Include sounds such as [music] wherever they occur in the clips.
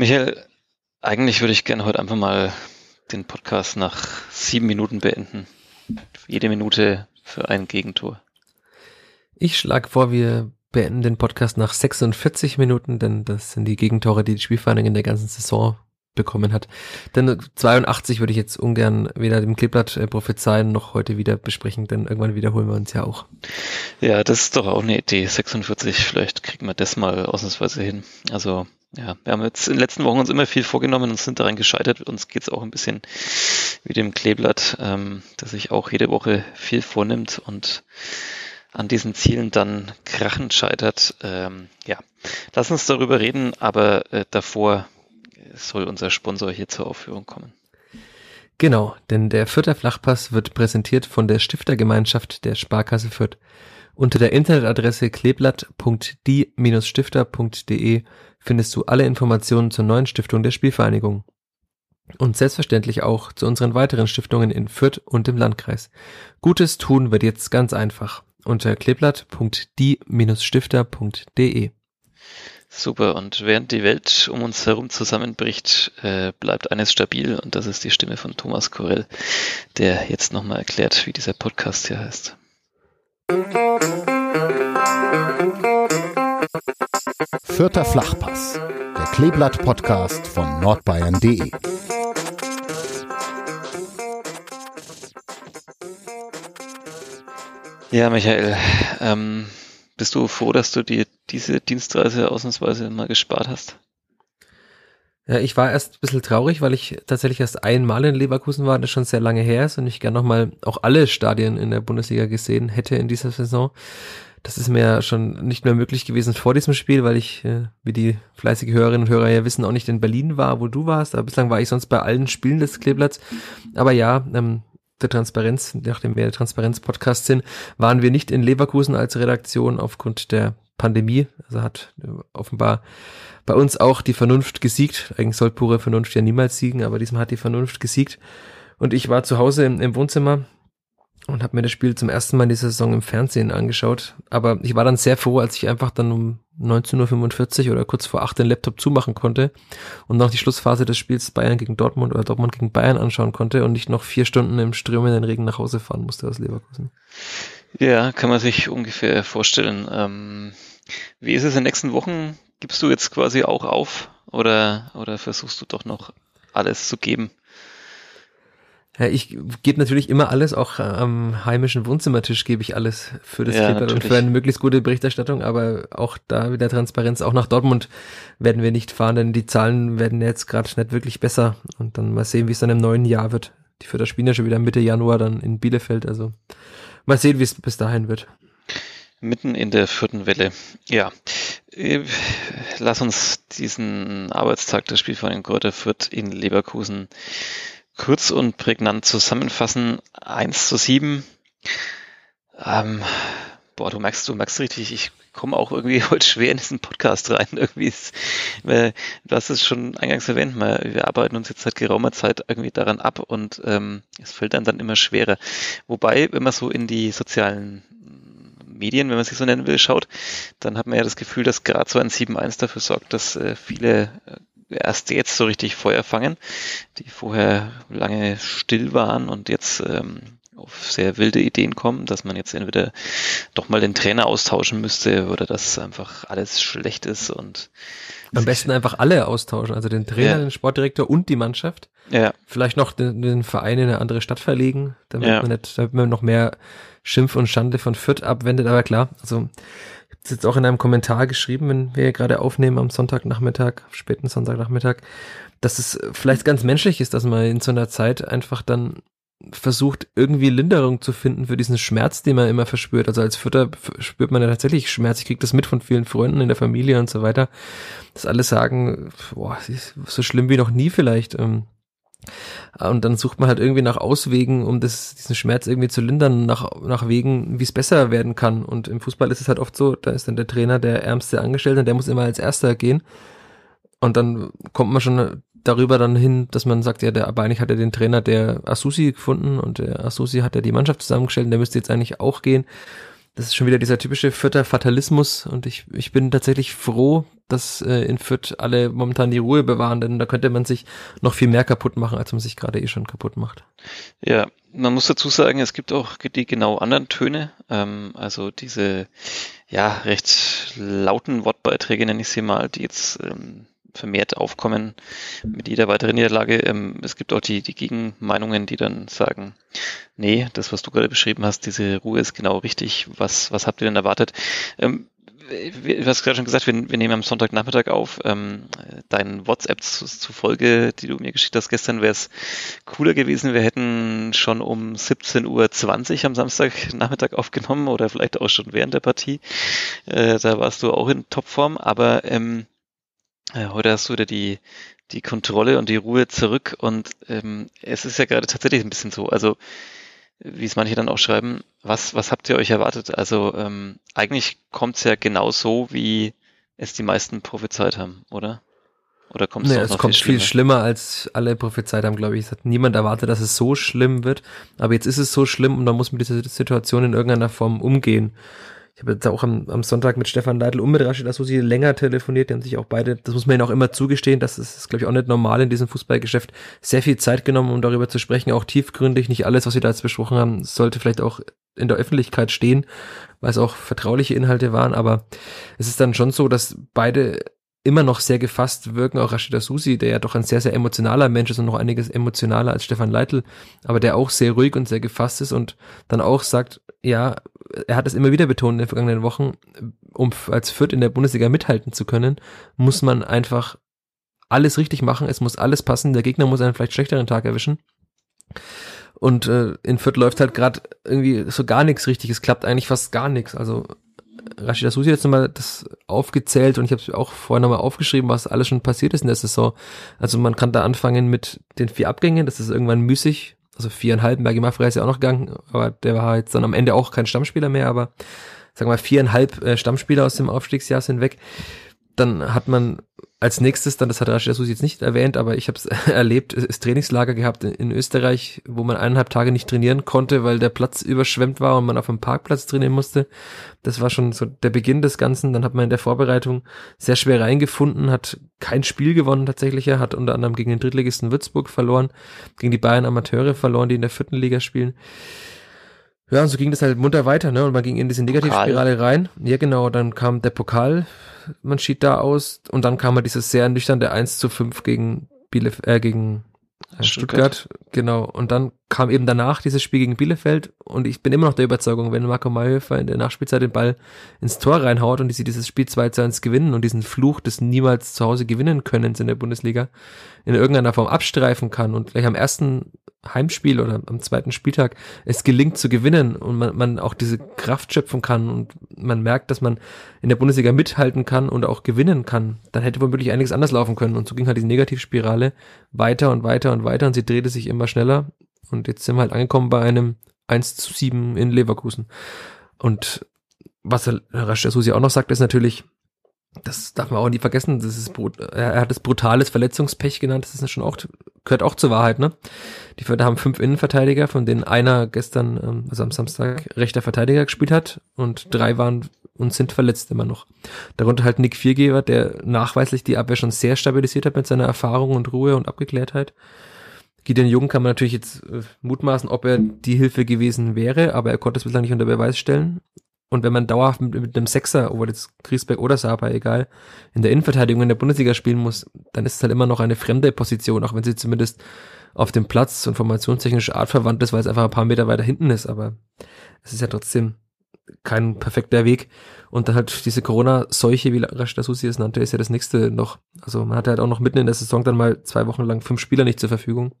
Michael, eigentlich würde ich gerne heute einfach mal den Podcast nach sieben Minuten beenden. Jede Minute für ein Gegentor. Ich schlage vor, wir beenden den Podcast nach 46 Minuten, denn das sind die Gegentore, die die Spielvereinigung in der ganzen Saison bekommen hat. Denn 82 würde ich jetzt ungern weder dem Kleeblatt äh, prophezeien noch heute wieder besprechen, denn irgendwann wiederholen wir uns ja auch. Ja, das ist doch auch eine Idee. 46, vielleicht kriegen wir das mal ausnahmsweise hin. Also ja, wir haben jetzt in den letzten Wochen uns immer viel vorgenommen und sind daran gescheitert. Uns geht's auch ein bisschen wie dem Kleeblatt, ähm, dass sich auch jede Woche viel vornimmt und an diesen Zielen dann krachend scheitert. Ähm, ja, lass uns darüber reden, aber äh, davor soll unser Sponsor hier zur Aufführung kommen. Genau, denn der Fürther Flachpass wird präsentiert von der Stiftergemeinschaft der Sparkasse Fürth. Unter der Internetadresse kleeblatt.die-stifter.de findest du alle Informationen zur neuen Stiftung der Spielvereinigung. Und selbstverständlich auch zu unseren weiteren Stiftungen in Fürth und im Landkreis. Gutes tun wird jetzt ganz einfach unter kleeblatt.die-stifter.de. Super, und während die Welt um uns herum zusammenbricht, äh, bleibt eines stabil und das ist die Stimme von Thomas Korell, der jetzt nochmal erklärt, wie dieser Podcast hier heißt. Vierter Flachpass, der Kleeblatt-Podcast von nordbayern.de. Ja, Michael, ähm, bist du froh, dass du dir diese Dienstreise ausnahmsweise mal gespart hast? Ja, ich war erst ein bisschen traurig, weil ich tatsächlich erst einmal in Leverkusen war, das schon sehr lange her ist und ich gerne nochmal auch alle Stadien in der Bundesliga gesehen hätte in dieser Saison. Das ist mir schon nicht mehr möglich gewesen vor diesem Spiel, weil ich, äh, wie die fleißige Hörerinnen und Hörer ja wissen, auch nicht in Berlin war, wo du warst. Aber bislang war ich sonst bei allen Spielen des Kleeblatts. Aber ja, ähm, der Transparenz, nachdem wir Transparenz-Podcast sind, waren wir nicht in Leverkusen als Redaktion aufgrund der Pandemie. Also hat äh, offenbar bei uns auch die Vernunft gesiegt. Eigentlich soll pure Vernunft ja niemals siegen, aber diesmal hat die Vernunft gesiegt. Und ich war zu Hause im, im Wohnzimmer und habe mir das Spiel zum ersten Mal in dieser Saison im Fernsehen angeschaut. Aber ich war dann sehr froh, als ich einfach dann um 19.45 Uhr oder kurz vor 8 den Laptop zumachen konnte und noch die Schlussphase des Spiels Bayern gegen Dortmund oder Dortmund gegen Bayern anschauen konnte und nicht noch vier Stunden im strömenden Regen nach Hause fahren musste aus Leverkusen. Ja, kann man sich ungefähr vorstellen. Ähm, wie ist es in den nächsten Wochen? Gibst du jetzt quasi auch auf oder, oder versuchst du doch noch alles zu geben? Ja, ich gebe natürlich immer alles, auch am heimischen Wohnzimmertisch gebe ich alles für das ja, und für eine möglichst gute Berichterstattung, aber auch da wieder Transparenz. Auch nach Dortmund werden wir nicht fahren, denn die Zahlen werden jetzt gerade nicht wirklich besser. Und dann mal sehen, wie es dann im neuen Jahr wird. Die Fürther spielen ja schon wieder Mitte Januar dann in Bielefeld. Also mal sehen, wie es bis dahin wird. Mitten in der vierten Welle. Ja, äh, lass uns diesen Arbeitstag der Spielvereinigung Kräuter Fürth in Leverkusen kurz und prägnant zusammenfassen. 1 zu 7. Ähm, boah, du merkst, du merkst richtig, ich komme auch irgendwie [laughs] heute schwer in diesen Podcast rein. Irgendwie ist, äh, du hast es schon eingangs erwähnt, wir arbeiten uns jetzt seit geraumer Zeit irgendwie daran ab und ähm, es fällt dann dann immer schwerer. Wobei, wenn man so in die sozialen Medien, wenn man sich so nennen will, schaut, dann hat man ja das Gefühl, dass gerade so ein 7-1 dafür sorgt, dass äh, viele äh, erst jetzt so richtig Feuer fangen, die vorher lange still waren und jetzt ähm, auf sehr wilde Ideen kommen, dass man jetzt entweder doch mal den Trainer austauschen müsste oder dass einfach alles schlecht ist und am besten einfach alle austauschen, also den Trainer, ja. den Sportdirektor und die Mannschaft. Ja. Vielleicht noch den, den Verein in eine andere Stadt verlegen, damit ja. man nicht, damit man noch mehr Schimpf und Schande von Fürth abwendet, aber klar, also ist jetzt auch in einem Kommentar geschrieben, wenn wir gerade aufnehmen am Sonntagnachmittag, späten Sonntagnachmittag, dass es vielleicht ganz menschlich ist, dass man in so einer Zeit einfach dann versucht, irgendwie Linderung zu finden für diesen Schmerz, den man immer verspürt. Also als Fütter spürt man ja tatsächlich Schmerz. Ich kriege das mit von vielen Freunden in der Familie und so weiter, dass alle sagen, boah, so schlimm wie noch nie vielleicht. Ähm, und dann sucht man halt irgendwie nach Auswegen, um das, diesen Schmerz irgendwie zu lindern, nach, nach Wegen, wie es besser werden kann. Und im Fußball ist es halt oft so, da ist dann der Trainer der ärmste Angestellte der muss immer als erster gehen. Und dann kommt man schon darüber dann hin, dass man sagt, ja, der, aber eigentlich hat er den Trainer der Asusi gefunden und der Asusi hat ja die Mannschaft zusammengestellt und der müsste jetzt eigentlich auch gehen. das ist schon wieder dieser typische Fürther Fatalismus und ich, ich bin tatsächlich froh, dass äh, in Fürth alle momentan die Ruhe bewahren, denn da könnte man sich noch viel mehr kaputt machen, als man sich gerade eh schon kaputt macht. Ja, man muss dazu sagen, es gibt auch die genau anderen Töne, ähm, also diese ja recht lauten Wortbeiträge, nenne ich sie mal, die jetzt ähm, vermehrt aufkommen mit jeder weiteren Niederlage. Ähm, es gibt auch die, die Gegenmeinungen, die dann sagen, nee, das, was du gerade beschrieben hast, diese Ruhe ist genau richtig. Was, was habt ihr denn erwartet? Ähm, du hast gerade schon gesagt, wir, wir nehmen am Sonntagnachmittag auf. Ähm, deinen WhatsApp zu, zu Folge, die du mir geschickt hast gestern, wäre es cooler gewesen. Wir hätten schon um 17.20 Uhr am Samstagnachmittag aufgenommen oder vielleicht auch schon während der Partie. Äh, da warst du auch in Topform, aber ähm, äh, heute hast du wieder die, die Kontrolle und die Ruhe zurück und ähm, es ist ja gerade tatsächlich ein bisschen so, also wie es manche dann auch schreiben, was, was habt ihr euch erwartet? Also ähm, eigentlich kommt es ja genau so, wie es die meisten prophezeit haben, oder? Oder kommt es nee, es kommt viel schlimmer? viel schlimmer, als alle prophezeit haben, glaube ich. Es hat niemand erwartet, dass es so schlimm wird. Aber jetzt ist es so schlimm und man muss mit dieser Situation in irgendeiner Form umgehen. Ich habe jetzt auch am, am Sonntag mit Stefan Leitl und mit Rashid Asusi länger telefoniert. Die haben sich auch beide, das muss man ihnen auch immer zugestehen, das ist, glaube ich, auch nicht normal in diesem Fußballgeschäft, sehr viel Zeit genommen, um darüber zu sprechen, auch tiefgründig. Nicht alles, was sie da jetzt besprochen haben, sollte vielleicht auch in der Öffentlichkeit stehen, weil es auch vertrauliche Inhalte waren. Aber es ist dann schon so, dass beide immer noch sehr gefasst wirken, auch Rashida Susi, der ja doch ein sehr, sehr emotionaler Mensch ist und noch einiges emotionaler als Stefan Leitl, aber der auch sehr ruhig und sehr gefasst ist und dann auch sagt, ja, er hat es immer wieder betont in den vergangenen Wochen, um als Fürth in der Bundesliga mithalten zu können, muss man einfach alles richtig machen, es muss alles passen, der Gegner muss einen vielleicht schlechteren Tag erwischen. Und äh, in Fürth läuft halt gerade irgendwie so gar nichts richtig. Es klappt eigentlich fast gar nichts. Also Rashida Susi jetzt nochmal das aufgezählt und ich habe auch vorher nochmal aufgeschrieben, was alles schon passiert ist in der Saison. Also man kann da anfangen mit den vier Abgängen, das ist irgendwann müßig. Also viereinhalb, Bergi Maffrey ist ja auch noch gegangen, aber der war jetzt dann am Ende auch kein Stammspieler mehr, aber sagen wir mal viereinhalb äh, Stammspieler aus dem Aufstiegsjahr sind weg. Dann hat man als nächstes, dann, das hat Rashid Susi jetzt nicht erwähnt, aber ich habe [laughs] es erlebt, ist Trainingslager gehabt in, Österreich, wo man eineinhalb Tage nicht trainieren konnte, weil der Platz überschwemmt war und man auf dem Parkplatz trainieren musste. Das war schon so der Beginn des Ganzen. Dann hat man in der Vorbereitung sehr schwer reingefunden, hat kein Spiel gewonnen tatsächlich. Er hat unter anderem gegen den Drittligisten Würzburg verloren, gegen die Bayern Amateure verloren, die in der vierten Liga spielen. Ja, und so ging das halt munter weiter, ne? Und man ging in diese Negativspirale rein. Ja, genau, dann kam der Pokal, man schied da aus und dann kam halt dieses sehr nüchterne 1 zu 5 gegen Bielef äh, gegen Stuttgart. Stuttgart. Genau. Und dann kam eben danach dieses Spiel gegen Bielefeld und ich bin immer noch der Überzeugung, wenn Marco Mayhofer in der Nachspielzeit den Ball ins Tor reinhaut und sie dieses Spiel 2 zu 1 gewinnen und diesen Fluch des niemals zu Hause gewinnen können in der Bundesliga in irgendeiner Form abstreifen kann und gleich am ersten Heimspiel oder am zweiten Spieltag es gelingt zu gewinnen und man, man auch diese Kraft schöpfen kann und man merkt, dass man in der Bundesliga mithalten kann und auch gewinnen kann, dann hätte womöglich einiges anders laufen können. Und so ging halt diese Negativspirale weiter und weiter und weiter und sie drehte sich immer schneller. Und jetzt sind wir halt angekommen bei einem 1 zu 7 in Leverkusen. Und was Herr Rasch Susi auch noch sagt, ist natürlich, das darf man auch nie vergessen, das ist, er hat es brutales Verletzungspech genannt, das ist schon auch, gehört auch zur Wahrheit, ne? Die haben fünf Innenverteidiger, von denen einer gestern, ähm, also am Samstag, rechter Verteidiger gespielt hat und drei waren und sind verletzt immer noch. Darunter halt Nick Viergeber, der nachweislich die Abwehr schon sehr stabilisiert hat mit seiner Erfahrung und Ruhe und Abgeklärtheit. Gideon Jung kann man natürlich jetzt äh, mutmaßen, ob er die Hilfe gewesen wäre, aber er konnte es bislang nicht unter Beweis stellen. Und wenn man dauerhaft mit, mit einem Sechser, ob jetzt Griesbeck oder Saba, egal, in der Innenverteidigung in der Bundesliga spielen muss, dann ist es halt immer noch eine fremde Position, auch wenn sie zumindest auf dem Platz und formationstechnisch artverwandt ist, weil es einfach ein paar Meter weiter hinten ist, aber es ist ja trotzdem kein perfekter Weg. Und dann halt diese Corona-Seuche, wie Rashida Susi es nannte, ist ja das nächste noch. Also man hatte halt auch noch mitten in der Saison dann mal zwei Wochen lang fünf Spieler nicht zur Verfügung.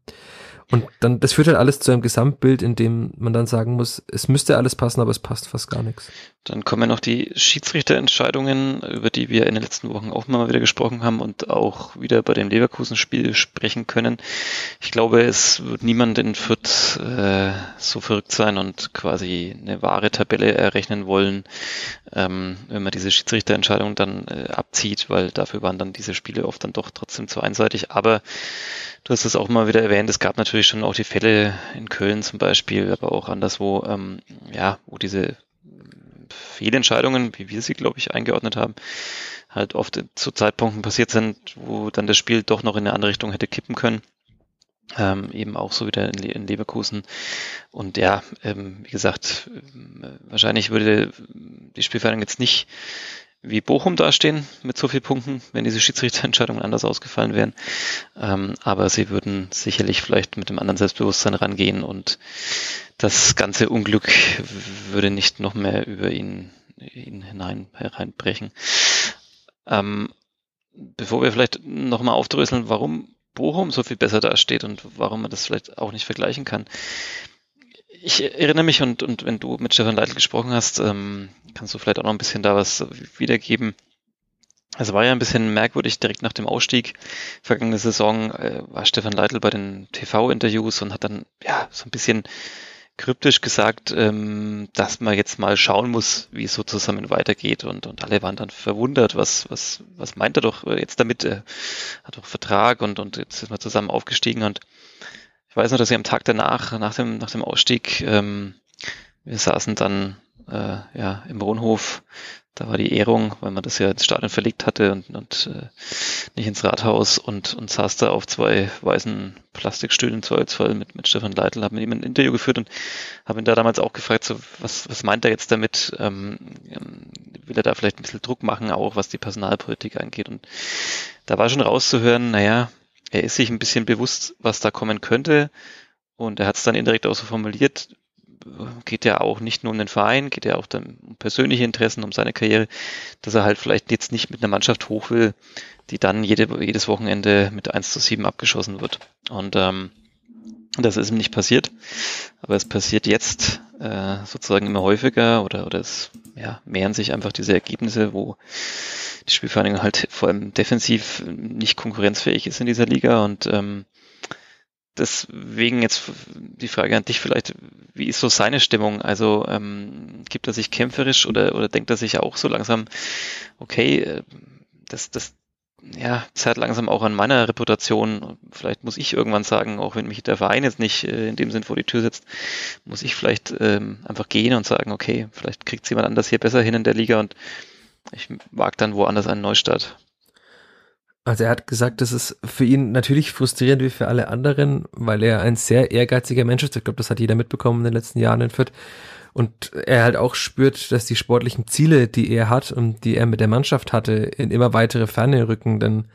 Und dann, das führt halt alles zu einem Gesamtbild, in dem man dann sagen muss, es müsste alles passen, aber es passt fast gar nichts. Dann kommen noch die Schiedsrichterentscheidungen, über die wir in den letzten Wochen auch mal wieder gesprochen haben und auch wieder bei dem Leverkusen-Spiel sprechen können. Ich glaube, es wird niemand in Fürth äh, so verrückt sein und quasi eine wahre Tabelle errechnen wollen, ähm, wenn man diese Schiedsrichterentscheidung dann äh, abzieht, weil dafür waren dann diese Spiele oft dann doch trotzdem zu einseitig. Aber Du hast es auch mal wieder erwähnt, es gab natürlich schon auch die Fälle in Köln zum Beispiel, aber auch anderswo, ähm, ja, wo diese Fehlentscheidungen, wie wir sie, glaube ich, eingeordnet haben, halt oft zu Zeitpunkten passiert sind, wo dann das Spiel doch noch in eine andere Richtung hätte kippen können. Ähm, eben auch so wieder in, Le in Leverkusen. Und ja, ähm, wie gesagt, äh, wahrscheinlich würde die Spielvereinigung jetzt nicht wie Bochum dastehen mit so vielen Punkten, wenn diese Schiedsrichterentscheidungen anders ausgefallen wären. Ähm, aber sie würden sicherlich vielleicht mit dem anderen Selbstbewusstsein rangehen und das ganze Unglück würde nicht noch mehr über ihn, ihn hinein hereinbrechen. Ähm, bevor wir vielleicht nochmal aufdröseln, warum Bochum so viel besser dasteht und warum man das vielleicht auch nicht vergleichen kann ich erinnere mich und, und wenn du mit Stefan Leitl gesprochen hast, ähm, kannst du vielleicht auch noch ein bisschen da was wiedergeben. Es war ja ein bisschen merkwürdig, direkt nach dem Ausstieg vergangene Saison äh, war Stefan Leitl bei den TV-Interviews und hat dann ja so ein bisschen kryptisch gesagt, ähm, dass man jetzt mal schauen muss, wie es so zusammen weitergeht und, und alle waren dann verwundert, was, was, was meint er doch jetzt damit? Er hat doch Vertrag und, und jetzt sind wir zusammen aufgestiegen und ich weiß noch, dass ich am Tag danach, nach dem, nach dem Ausstieg, ähm, wir saßen dann äh, ja, im Wohnhof, da war die Ehrung, weil man das ja ins Stadion verlegt hatte und, und äh, nicht ins Rathaus und, und saß da auf zwei weißen Plastikstühlen zu Holzfall mit, mit Stefan Leitl, habe mit ihm ein Interview geführt und habe ihn da damals auch gefragt, so, was, was meint er jetzt damit? Ähm, will er da vielleicht ein bisschen Druck machen, auch was die Personalpolitik angeht? Und da war schon rauszuhören, naja, er ist sich ein bisschen bewusst, was da kommen könnte. Und er hat es dann indirekt auch so formuliert, geht ja auch nicht nur um den Verein, geht ja auch dann um persönliche Interessen, um seine Karriere, dass er halt vielleicht jetzt nicht mit einer Mannschaft hoch will, die dann jede, jedes Wochenende mit 1 zu 7 abgeschossen wird. Und ähm, das ist ihm nicht passiert, aber es passiert jetzt äh, sozusagen immer häufiger oder, oder es ja, mehren sich einfach diese Ergebnisse, wo die Spielvereinigung halt vor allem defensiv nicht konkurrenzfähig ist in dieser Liga und ähm, deswegen jetzt die Frage an dich vielleicht, wie ist so seine Stimmung? Also ähm, gibt er sich kämpferisch oder, oder denkt er sich auch so langsam, okay, äh, das, das ja, zerrt langsam auch an meiner Reputation. Vielleicht muss ich irgendwann sagen, auch wenn mich der Verein jetzt nicht äh, in dem Sinn vor die Tür setzt, muss ich vielleicht ähm, einfach gehen und sagen, okay, vielleicht kriegt jemand anders hier besser hin in der Liga und ich wage dann woanders einen Neustart. Also er hat gesagt, das ist für ihn natürlich frustrierend wie für alle anderen, weil er ein sehr ehrgeiziger Mensch ist. Ich glaube, das hat jeder mitbekommen in den letzten Jahren in Fürth. Und er halt auch spürt, dass die sportlichen Ziele, die er hat und die er mit der Mannschaft hatte, in immer weitere Ferne rücken. Denn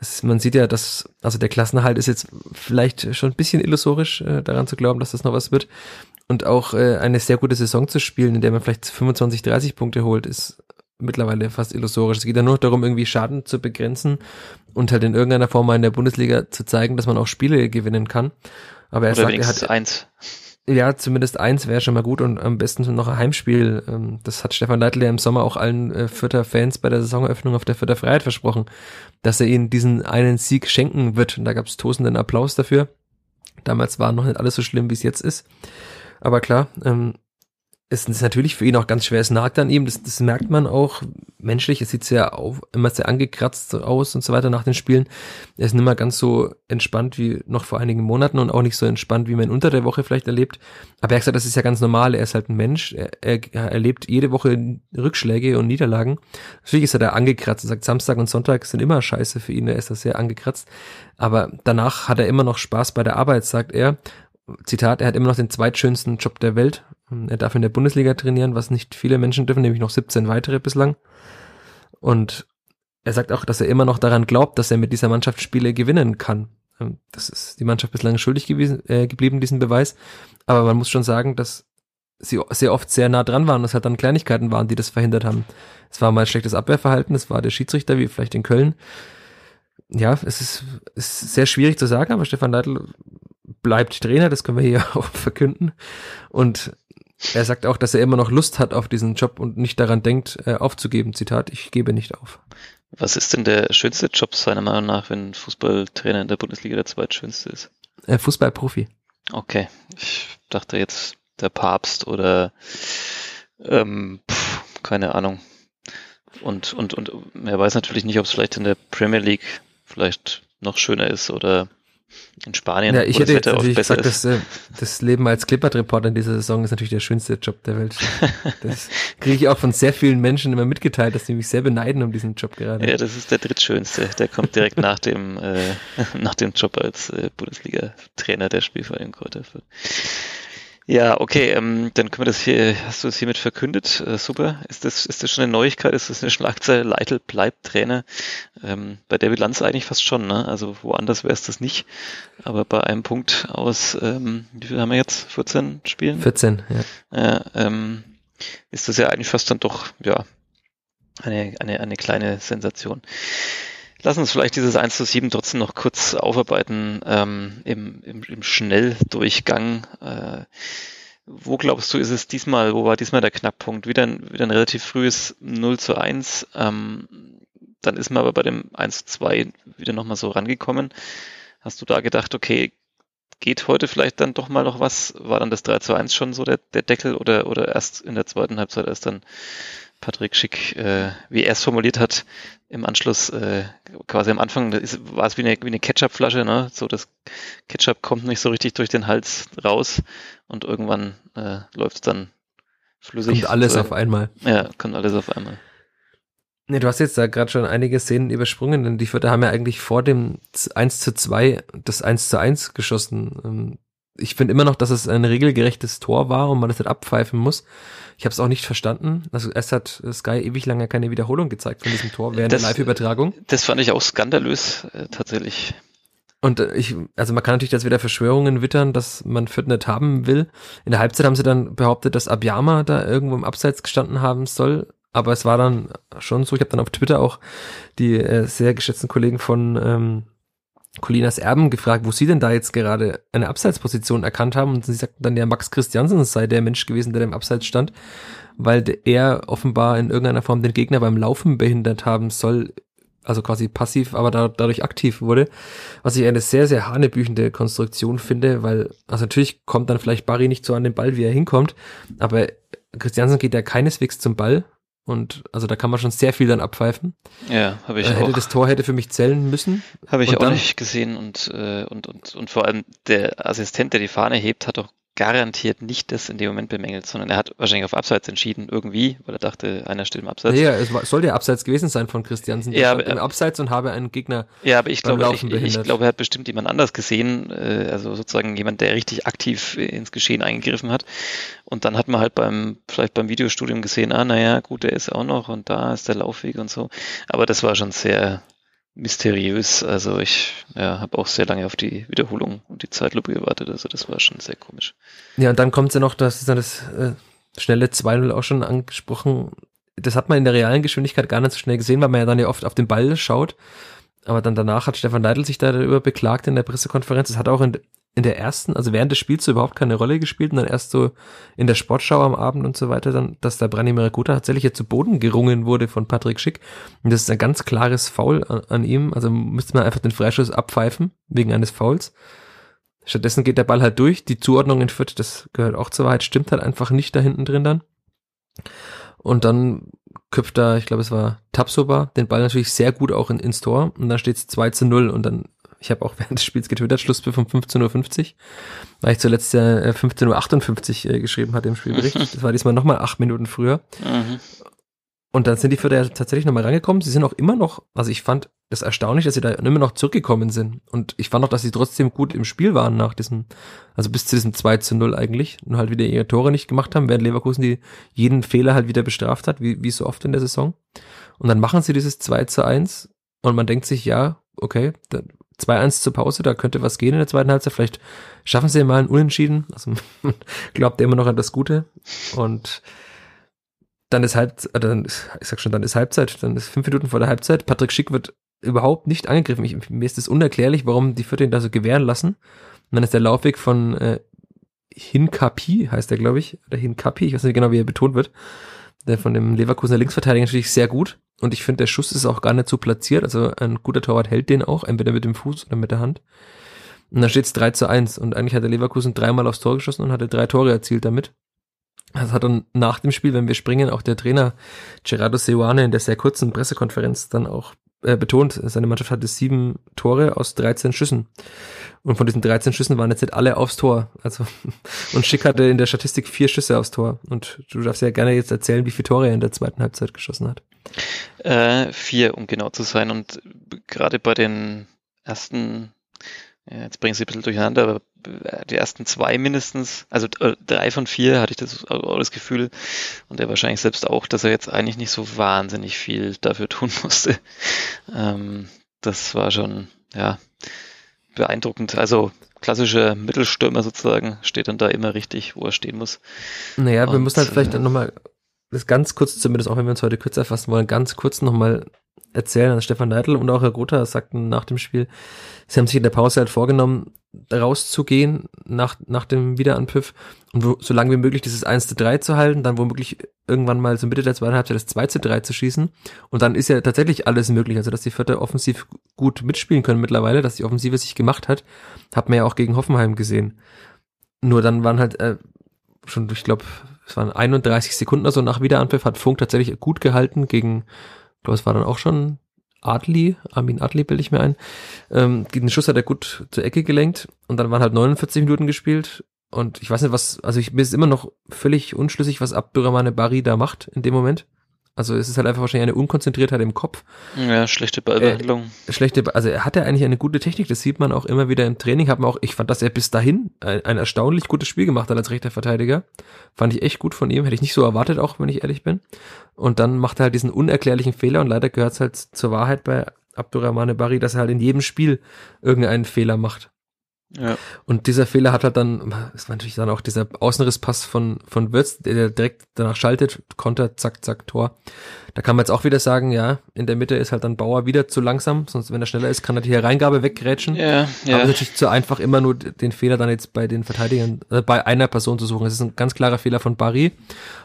es, man sieht ja, dass, also der Klassenerhalt ist jetzt vielleicht schon ein bisschen illusorisch, äh, daran zu glauben, dass das noch was wird. Und auch äh, eine sehr gute Saison zu spielen, in der man vielleicht 25, 30 Punkte holt, ist mittlerweile fast illusorisch. Es geht ja nur darum, irgendwie Schaden zu begrenzen und halt in irgendeiner Form mal in der Bundesliga zu zeigen, dass man auch Spiele gewinnen kann. Aber er Oder sagt, er hat eins. Ja, zumindest eins wäre schon mal gut und am besten noch ein Heimspiel. Ähm, das hat Stefan Leitl ja im Sommer auch allen äh, Fürther Fans bei der Saisoneröffnung auf der Fürther Freiheit versprochen, dass er ihnen diesen einen Sieg schenken wird. Und da gab es tosenden Applaus dafür. Damals war noch nicht alles so schlimm, wie es jetzt ist. Aber klar, ähm, ist es natürlich für ihn auch ganz schwer. Es nagt an ihm, das, das merkt man auch menschlich. Es sieht sehr auf, immer sehr angekratzt aus und so weiter nach den Spielen. Er ist nicht mehr ganz so entspannt wie noch vor einigen Monaten und auch nicht so entspannt, wie man unter der Woche vielleicht erlebt. Aber er hat gesagt, das ist ja ganz normal. Er ist halt ein Mensch. Er, er, er erlebt jede Woche Rückschläge und Niederlagen. Natürlich ist er da angekratzt. Er sagt, Samstag und Sonntag sind immer scheiße für ihn. Er ist da sehr angekratzt. Aber danach hat er immer noch Spaß bei der Arbeit, sagt er. Zitat, er hat immer noch den zweitschönsten Job der Welt. Er darf in der Bundesliga trainieren, was nicht viele Menschen dürfen, nämlich noch 17 weitere bislang. Und er sagt auch, dass er immer noch daran glaubt, dass er mit dieser Mannschaft Spiele gewinnen kann. Ähm, das ist die Mannschaft bislang schuldig gewesen, äh, geblieben, diesen Beweis. Aber man muss schon sagen, dass sie sehr oft sehr nah dran waren, dass halt dann Kleinigkeiten waren, die das verhindert haben. Es war mal schlechtes Abwehrverhalten, es war der Schiedsrichter, wie vielleicht in Köln. Ja, es ist, ist sehr schwierig zu sagen, aber Stefan Leitl bleibt Trainer, das können wir hier [laughs] auch verkünden. Und er sagt auch, dass er immer noch Lust hat auf diesen Job und nicht daran denkt, äh, aufzugeben. Zitat, ich gebe nicht auf. Was ist denn der schönste Job seiner Meinung nach, wenn Fußballtrainer in der Bundesliga der zweitschönste ist? Äh, Fußballprofi. Okay, ich dachte jetzt der Papst oder ähm, pff, keine Ahnung. Und, und, und er weiß natürlich nicht, ob es vielleicht in der Premier League vielleicht noch schöner ist oder in Spanien, Ja, ich das hätte oft natürlich gesagt, ist. dass, äh, das Leben als Clippert-Reporter in dieser Saison ist natürlich der schönste Job der Welt. [laughs] Das kriege ich auch von sehr vielen Menschen immer mitgeteilt, dass die mich sehr beneiden um diesen Job gerade. Ja, das ist der drittschönste. Der kommt direkt nach dem äh, [laughs] nach dem Job als äh, Bundesliga-Trainer der Spielverein Kräuter Fürth. Ja, okay, ähm, dann können wir das hier, hast du es hiermit verkündet? Äh, super. Ist das, ist das schon eine Neuigkeit? Ist das eine Schlagzeile? Leitl bleibt Trainer. Ähm, bei der Bilanz eigentlich fast schon, ne? Also woanders wäre es das nicht. Aber bei einem Punkt aus, ähm, wie viel haben wir jetzt? 14 Spielen? 14, ja. Ja, ähm, ist das ja eigentlich fast dann doch, ja, eine, eine, eine kleine Sensation. Lass uns vielleicht dieses 1 zu 7 trotzdem noch kurz aufarbeiten ähm, im, im, im Schnelldurchgang. Äh, wo glaubst du, ist es diesmal, wo war diesmal der Knackpunkt? Wieder ein, wieder ein relativ frühes 0 zu 1. Ähm, dann ist man aber bei dem 1 zu 2 wieder nochmal so rangekommen. Hast du da gedacht, okay, geht heute vielleicht dann doch mal noch was? War dann das 3 zu 1 schon so der, der Deckel oder, oder erst in der zweiten Halbzeit, als dann Patrick Schick, äh, wie er es formuliert hat, im Anschluss, äh, quasi am Anfang ist, war es wie eine, wie eine Ketchup-Flasche, ne? So das Ketchup kommt nicht so richtig durch den Hals raus und irgendwann äh, läuft es dann flüssig. Kommt alles so, auf einmal. Ja, kommt alles auf einmal. Nee, du hast jetzt da gerade schon einige Szenen übersprungen, denn die Vierter haben ja eigentlich vor dem 1 zu 2 das 1 zu 1 geschossen. Ich finde immer noch, dass es ein regelgerechtes Tor war und man das nicht abpfeifen muss. Ich habe es auch nicht verstanden. Also erst hat Sky ewig lange keine Wiederholung gezeigt von diesem Tor während Das- der Live-Übertragung. Das fand ich auch skandalös, äh, tatsächlich. Und äh, ich, also man kann natürlich das wieder Verschwörungen wittern, dass man Fürth nicht haben will. In der Halbzeit haben sie dann behauptet, dass Abiyama da irgendwo im Abseits gestanden haben soll. Aber es war dann schon so, ich habe dann auf Twitter auch die äh, sehr geschätzten Kollegen von ähm, Colinas Erben gefragt, wo sie denn da jetzt gerade eine Abseitsposition erkannt haben. Und sie sagten dann, ja, Max Christiansen sei der Mensch gewesen, der im Abseits stand, weil er offenbar in irgendeiner Form den Gegner beim Laufen behindert haben soll, also quasi passiv, aber da, dadurch aktiv wurde. Was ich eine sehr, sehr hanebüchende Konstruktion finde, weil, also natürlich kommt dann vielleicht Barry nicht so an den Ball, wie er hinkommt, aber Christiansen geht ja keineswegs zum Ball. Und also da kann man schon sehr viel dann abpfeifen. Ja, habe ich Äh, hätte auch. das Tor hätte für mich zählen müssen. Habe ich auch dann- nicht gesehen und, äh, und, und, und vor allem der Assistent, der die Fahne hebt, hat doch garantiert nicht das in dem Moment bemängelt, sondern er hat wahrscheinlich auf Abseits entschieden, irgendwie, weil er dachte, einer steht im Abseits. Ja, es soll der Abseits gewesen sein von Christiansen. Der Ja, aber- im Abseits und habe einen Gegner. Ja, aber ich glaube, ich, ich glaube, er hat bestimmt jemand anders gesehen, äh, also sozusagen jemand, der richtig aktiv ins Geschehen eingegriffen hat. Und dann hat man halt beim, vielleicht beim Videostudium gesehen, ah, naja, gut, der ist auch noch und da ist der Laufweg und so. Aber das war schon sehr mysteriös. Also ich ja, habe auch sehr lange auf die Wiederholung und die Zeitlupe gewartet. Also das war schon sehr komisch. Ja, und dann kommt ja noch, das ist dann das äh, schnelle 2-0 auch schon angesprochen. Das hat man in der realen Geschwindigkeit gar nicht so schnell gesehen, weil man ja dann ja oft auf den Ball schaut. Aber dann danach hat Stefan Leitl sich da darüber beklagt in der Pressekonferenz. Das hat auch in, in der ersten, also während des Spiels so überhaupt keine Rolle gespielt und dann erst so in der Sportschau am Abend und so weiter, dann, dass da Branimir Guta tatsächlich jetzt zu Boden gerungen wurde von Patrick Schick. Und das ist ein ganz klares Foul an, an ihm. Also müsste man einfach den Freischuss abpfeifen wegen eines Fouls. Stattdessen geht der Ball halt durch. Die Zuordnung in Fürth, das gehört auch zur Wahrheit, stimmt halt einfach nicht da hinten drin dann. Und dann köpft da, ich glaube, es war Tapsoba, den Ball natürlich sehr gut auch in, ins Tor. Und dann steht es 2 zu 0. Und dann, ich habe auch [laughs] während des Spiels getwittert, Schlusspfiff um 15.50 Uhr, weil ich zuletzt ja äh, 15.58 Uhr äh, geschrieben hatte im Spielbericht. [laughs] Das war diesmal nochmal acht Minuten früher. Mhm. Und dann sind die Vierter ja tatsächlich nochmal rangekommen. Sie sind auch immer noch, also ich fand das erstaunlich, dass sie da immer noch zurückgekommen sind. Und ich fand auch, dass sie trotzdem gut im Spiel waren nach diesem, also bis zu diesem 2 zu 0 eigentlich. Nur halt wieder ihre Tore nicht gemacht haben, während Leverkusen die jeden Fehler halt wieder bestraft hat, wie, wie so oft in der Saison. Und dann machen sie dieses 2 zu 1 und man denkt sich, ja, okay, da- 2-1 zur Pause, da könnte was gehen in der zweiten Halbzeit. Vielleicht schaffen sie mal ein Unentschieden. Also [laughs] glaubt ja immer noch an das Gute. Und dann ist Halbzeit, äh, dann ist, ich sag schon, dann ist Halbzeit, dann ist fünf Minuten vor der Halbzeit. Patrick Schick wird überhaupt nicht angegriffen. Ich, mir ist es unerklärlich, warum die Vierter ihn da so gewähren lassen. Und dann ist der Laufweg von äh, Hinkapi, heißt der, glaube ich, oder Hinkapi, ich weiß nicht genau, wie er betont wird, der von dem Leverkusener Linksverteidiger natürlich sehr gut. Und ich finde, der Schuss ist auch gar nicht so platziert. Also ein guter Torwart hält den auch, entweder mit dem Fuß oder mit der Hand. Und dann steht es 3 zu 1. Und eigentlich hat der Leverkusen dreimal aufs Tor geschossen und hatte drei Tore erzielt damit. Das hat dann nach dem Spiel, wenn wir springen, auch der Trainer Gerardo Seuane in der sehr kurzen Pressekonferenz dann auch äh, betont, seine Mannschaft hatte sieben Tore aus 13 Schüssen. Und von diesen 13 Schüssen waren jetzt nicht alle aufs Tor. Also, [laughs] und Schick hatte in der Statistik vier Schüsse aufs Tor. Und du darfst ja gerne jetzt erzählen, wie viele Tore er in der zweiten Halbzeit geschossen hat. Äh, vier, um genau zu sein. Und gerade bei den ersten ja, jetzt bringen sie ein bisschen durcheinander, aber die ersten zwei mindestens, also äh, drei von vier hatte ich das, auch das Gefühl und er wahrscheinlich selbst auch, dass er jetzt eigentlich nicht so wahnsinnig viel dafür tun [laughs] musste. Ähm, das war schon, ja, beeindruckend. Also klassischer Mittelstürmer sozusagen steht dann da immer richtig, wo er stehen muss. Naja, wir müssen halt vielleicht äh, dann nochmal das ganz kurz zumindest, auch wenn wir uns heute kürzer fassen wollen, ganz kurz nochmal erzählen. Also Stefan Neidl und auch Herr Grother sagten nach dem Spiel, sie haben sich in der Pause halt vorgenommen, rauszugehen nach, nach dem Wiederanpfiff und wo, so lange wie möglich dieses 1 zu 3 zu halten, dann womöglich irgendwann mal so Mitte der zweiten Halbzeit das 2 zu 3 zu schießen. Und dann ist ja tatsächlich alles möglich. Also, dass die Vierte offensiv gut mitspielen können mittlerweile, dass die Offensive sich gemacht hat, hat man ja auch gegen Hoffenheim gesehen. Nur dann waren halt äh, schon, ich glaube, es waren 31 Sekunden also nach Wiederanpfiff, hat Funk tatsächlich gut gehalten gegen ich glaube, es war dann auch schon Adli, Armin Adli bilde ich mir ein. Ähm, den Schuss hat er gut zur Ecke gelenkt und dann waren halt 49 Minuten gespielt und ich weiß nicht, was, also ich, ist immer noch völlig unschlüssig, was Abdurrahmane Bari da macht in dem Moment. Also es ist halt einfach wahrscheinlich eine Unkonzentriertheit im Kopf. Ja, schlechte Ballbehandlung. Äh, schlechte, also er hatte eigentlich eine gute Technik, das sieht man auch immer wieder im Training. Hat man auch, ich fand, dass er bis dahin ein, ein erstaunlich gutes Spiel gemacht hat als rechter Verteidiger. Fand ich echt gut von ihm, hätte ich nicht so erwartet, auch wenn ich ehrlich bin. Und dann macht er halt diesen unerklärlichen Fehler und leider gehört es halt zur Wahrheit bei Abdurrahmane Bari, dass er halt in jedem Spiel irgendeinen Fehler macht. Ja. Und dieser Fehler hat halt dann, war natürlich dann auch dieser Außenrisspass von, von Wirtz, der direkt danach schaltet, Konter, zack, zack, Tor. Da kann man jetzt auch wieder sagen, ja, in der Mitte ist halt dann Bauer wieder zu langsam, sonst wenn er schneller ist, kann er die Hereingabe weggrätschen. Ja, ja. Aber natürlich zu einfach, immer nur den Fehler dann jetzt bei den Verteidigern, äh, bei einer Person zu suchen. Es ist ein ganz klarer Fehler von Barry.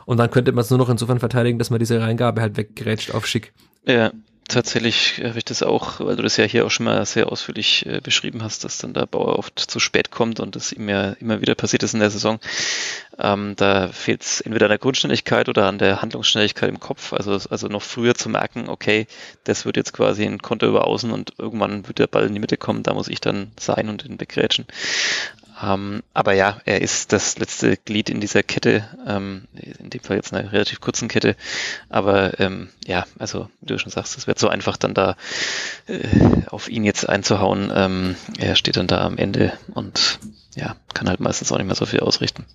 Und dann könnte man es nur noch insofern verteidigen, dass man diese Reingabe halt weggrätscht auf Schick. Ja, tatsächlich habe ich das auch, weil du das ja hier auch schon mal sehr ausführlich äh, beschrieben hast, dass dann der Bauer oft zu spät kommt und das ihm ja immer wieder passiert ist in der Saison. Ähm, da fehlt es entweder an der Grundschnelligkeit oder an der Handlungsschnelligkeit im Kopf. Also, also noch früher zu merken, okay, das wird jetzt quasi ein Konter über außen und irgendwann wird der Ball in die Mitte kommen, da muss ich dann sein und ihn wegrätschen. Ähm, aber ja, er ist das letzte Glied in dieser Kette, ähm, in dem Fall jetzt einer relativ kurzen Kette. Aber ähm, ja, also wie du schon sagst, es wird so einfach dann da äh, auf ihn jetzt einzuhauen. Ähm, er steht dann da am Ende und ja, kann halt meistens auch nicht mehr so viel ausrichten.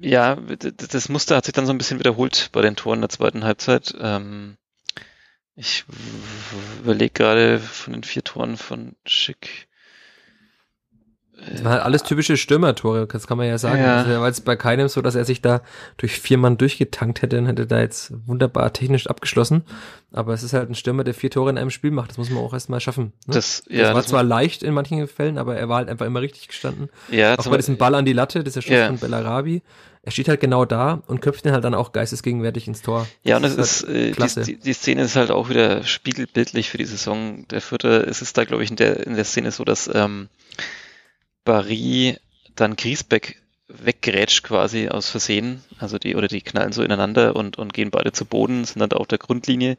Ja, das Muster hat sich dann so ein bisschen wiederholt bei den Toren der zweiten Halbzeit. Ähm, ich überlege gerade von den vier Toren von Schick das waren halt alles typische Stürmertore, das kann man ja sagen. Ja. Also, war es bei keinem so, dass er sich da durch vier Mann durchgetankt hätte und hätte da jetzt wunderbar technisch abgeschlossen. Aber es ist halt ein Stürmer, der vier Tore in einem Spiel macht. Das muss man auch erstmal schaffen. Ne? Das, ja, das war das zwar leicht in manchen Fällen, aber er war halt einfach immer richtig gestanden. Ja, auch bei diesem Ball an die Latte, dieser Schuss ja. von Bellarabi. Er steht halt genau da und köpft ihn halt dann auch geistesgegenwärtig ins Tor. Ja, und es ist, halt ist äh. Die, die, Szene ist halt auch wieder spiegelbildlich für die Saison der Vierte. Es ist da, glaube ich, in der, in der Szene so, dass ähm, Barry dann Griesbeck weggerätscht quasi aus Versehen. Also die, oder die knallen so ineinander und, und gehen beide zu Boden, sind dann da auf der Grundlinie,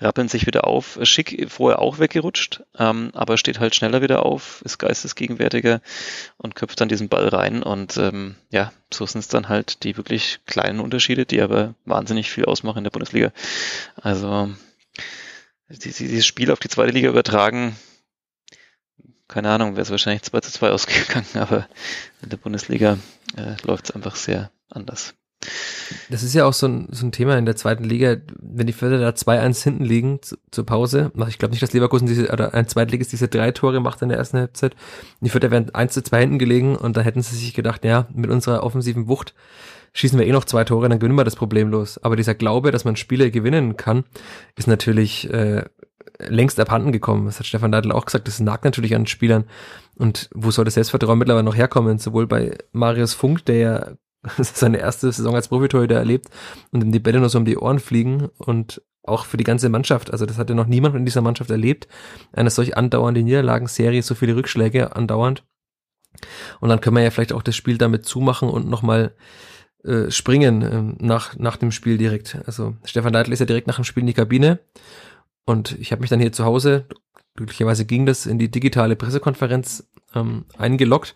rappeln sich wieder auf. Schick vorher auch weggerutscht, ähm, aber steht halt schneller wieder auf, ist geistesgegenwärtiger und köpft dann diesen Ball rein. Und ähm, ja, so sind es dann halt die wirklich kleinen Unterschiede, die aber wahnsinnig viel ausmachen in der Bundesliga. Also dieses Spiel auf die zweite Liga übertragen, keine Ahnung, wäre es wahrscheinlich 2 zu 2 [laughs] ausgegangen, aber in der Bundesliga äh, läuft es einfach sehr anders. Das ist ja auch so ein, so ein Thema in der zweiten Liga, wenn die Förder da 2-1 hinten liegen zu, zur Pause. Ich glaube nicht, dass Leverkusen diese, oder ein Zweitligist diese drei Tore macht in der ersten Halbzeit. Die Förder wären 1 zu 2 hinten gelegen und da hätten sie sich gedacht, ja, mit unserer offensiven Wucht schießen wir eh noch zwei Tore, dann gewinnen wir das problemlos. Aber dieser Glaube, dass man Spiele gewinnen kann, ist natürlich äh, längst abhanden gekommen. Das hat Stefan Neidl auch gesagt, das nagt natürlich an Spielern. Und wo soll das Selbstvertrauen mittlerweile noch herkommen? Sowohl bei Marius Funk, der ja [laughs] seine erste Saison als Profitorhüter erlebt und ihm die Bälle nur so um die Ohren fliegen und auch für die ganze Mannschaft. Also das hatte noch niemand in dieser Mannschaft erlebt. Eine solch andauernde Niederlagenserie, so viele Rückschläge andauernd. Und dann können wir ja vielleicht auch das Spiel damit zumachen und nochmal äh, springen äh, nach, nach dem Spiel direkt. Also Stefan Neidl ist ja direkt nach dem Spiel in die Kabine Und ich habe mich dann hier zu Hause, glücklicherweise ging das, in die digitale Pressekonferenz ähm, eingeloggt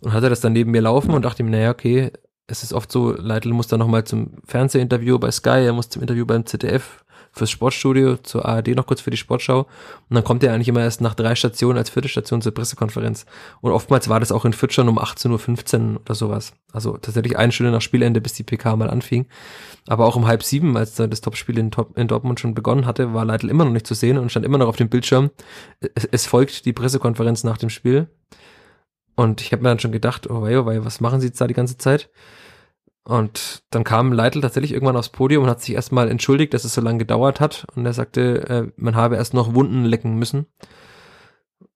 und hatte das dann neben mir laufen und dachte mir, naja, okay, es ist oft so, Leitl muss dann nochmal zum Fernsehinterview bei Sky, er muss zum Interview beim ZDF, fürs Sportstudio, zur ARD noch kurz für die Sportschau. Und dann kommt er eigentlich immer erst nach drei Stationen als vierte Station zur Pressekonferenz. Und oftmals war das auch in Fürth um 18.15 Uhr oder sowas. Also tatsächlich eine Stunde nach Spielende, bis die PK mal anfing. Aber auch um halb sieben, als da das Topspiel in, Top, in Dortmund schon begonnen hatte, war Leitl immer noch nicht zu sehen und stand immer noch auf dem Bildschirm. Es, es folgt die Pressekonferenz nach dem Spiel. Und ich habe mir dann schon gedacht, oh wei, oh wei, was machen sie jetzt da die ganze Zeit? Und dann kam Leitl tatsächlich irgendwann aufs Podium und hat sich erstmal entschuldigt, dass es so lange gedauert hat. Und er sagte, äh, man habe erst noch Wunden lecken müssen.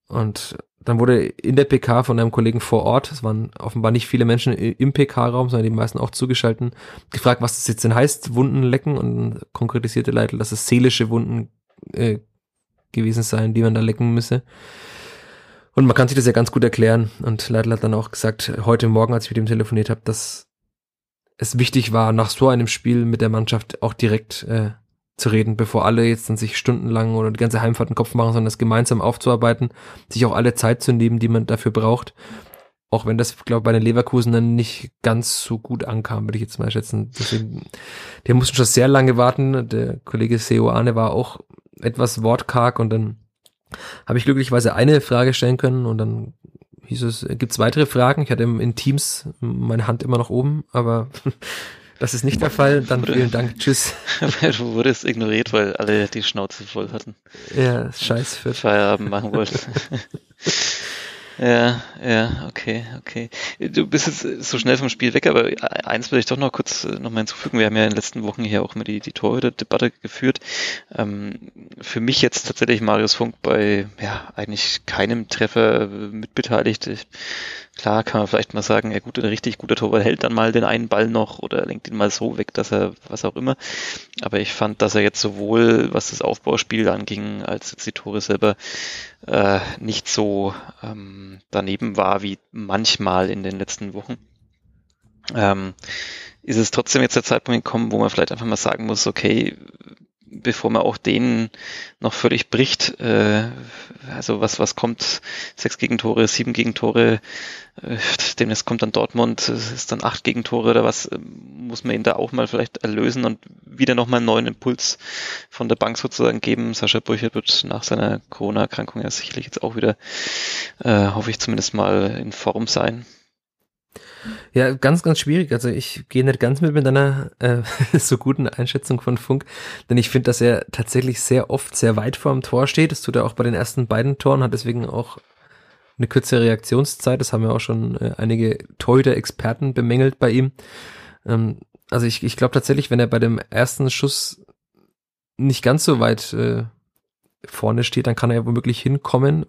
Und dann wurde in der PK von einem Kollegen vor Ort, es waren offenbar nicht viele Menschen im PK-Raum, sondern die meisten auch zugeschalten, gefragt, was das jetzt denn heißt, Wunden lecken. Und konkretisierte Leitl, dass es seelische Wunden äh, gewesen seien, die man da lecken müsse. Und man kann sich das ja ganz gut erklären. Und Leitl hat dann auch gesagt, heute Morgen, als ich mit ihm telefoniert habe, dass es wichtig war, nach so einem Spiel mit der Mannschaft auch direkt äh, zu reden, bevor alle jetzt dann sich stundenlang oder die ganze Heimfahrt einen Kopf machen, sondern das gemeinsam aufzuarbeiten, sich auch alle Zeit zu nehmen, die man dafür braucht. Auch wenn das, glaube ich, bei den Leverkusen dann nicht ganz so gut ankam, würde ich jetzt mal schätzen. Deswegen, die mussten schon sehr lange warten. Der Kollege Seoane war auch etwas wortkarg und dann habe ich glücklicherweise eine Frage stellen können und dann hieß es, gibt es weitere Fragen? Ich hatte in Teams meine Hand immer noch oben, aber [laughs] das ist nicht der Fall. Dann vielen Dank, tschüss. [laughs] du wurdest ignoriert, weil alle die Schnauze voll hatten. Ja, scheiß für Feierabend machen wollten. [laughs] Ja, ja, okay, okay. Du bist jetzt so schnell vom Spiel weg, aber eins will ich doch noch kurz äh, nochmal hinzufügen. Wir haben ja in den letzten Wochen hier auch immer die, die Torhüter-Debatte geführt. Ähm, für mich jetzt tatsächlich Marius Funk bei ja eigentlich keinem Treffer mitbeteiligt. Ich, Klar kann man vielleicht mal sagen, ja gut, ein richtig guter Torwart hält dann mal den einen Ball noch oder lenkt ihn mal so weg, dass er, was auch immer. Aber ich fand, dass er jetzt sowohl, was das Aufbauspiel anging, als jetzt die Tore selber, äh, nicht so ähm, daneben war wie manchmal in den letzten Wochen. Ähm, ist es trotzdem jetzt der Zeitpunkt gekommen, wo man vielleicht einfach mal sagen muss, okay, bevor man auch den noch völlig bricht. Äh, also was, was kommt? Sechs Gegentore, sieben Gegentore, äh, demnächst kommt dann Dortmund, es ist dann acht Gegentore oder was, äh, muss man ihn da auch mal vielleicht erlösen und wieder nochmal einen neuen Impuls von der Bank sozusagen geben. Sascha Burchert wird nach seiner Corona-Erkrankung ja sicherlich jetzt auch wieder, äh, hoffe ich zumindest mal, in Form sein. Ja, ganz, ganz schwierig. Also ich gehe nicht ganz mit mit einer äh, [laughs] so guten Einschätzung von Funk, denn ich finde, dass er tatsächlich sehr oft sehr weit vor dem Tor steht. Das tut er auch bei den ersten beiden Toren, hat deswegen auch eine kürzere Reaktionszeit. Das haben ja auch schon äh, einige Torhüter-Experten bemängelt bei ihm. Ähm, also ich, ich glaube tatsächlich, wenn er bei dem ersten Schuss nicht ganz so weit äh, vorne steht, dann kann er ja womöglich hinkommen,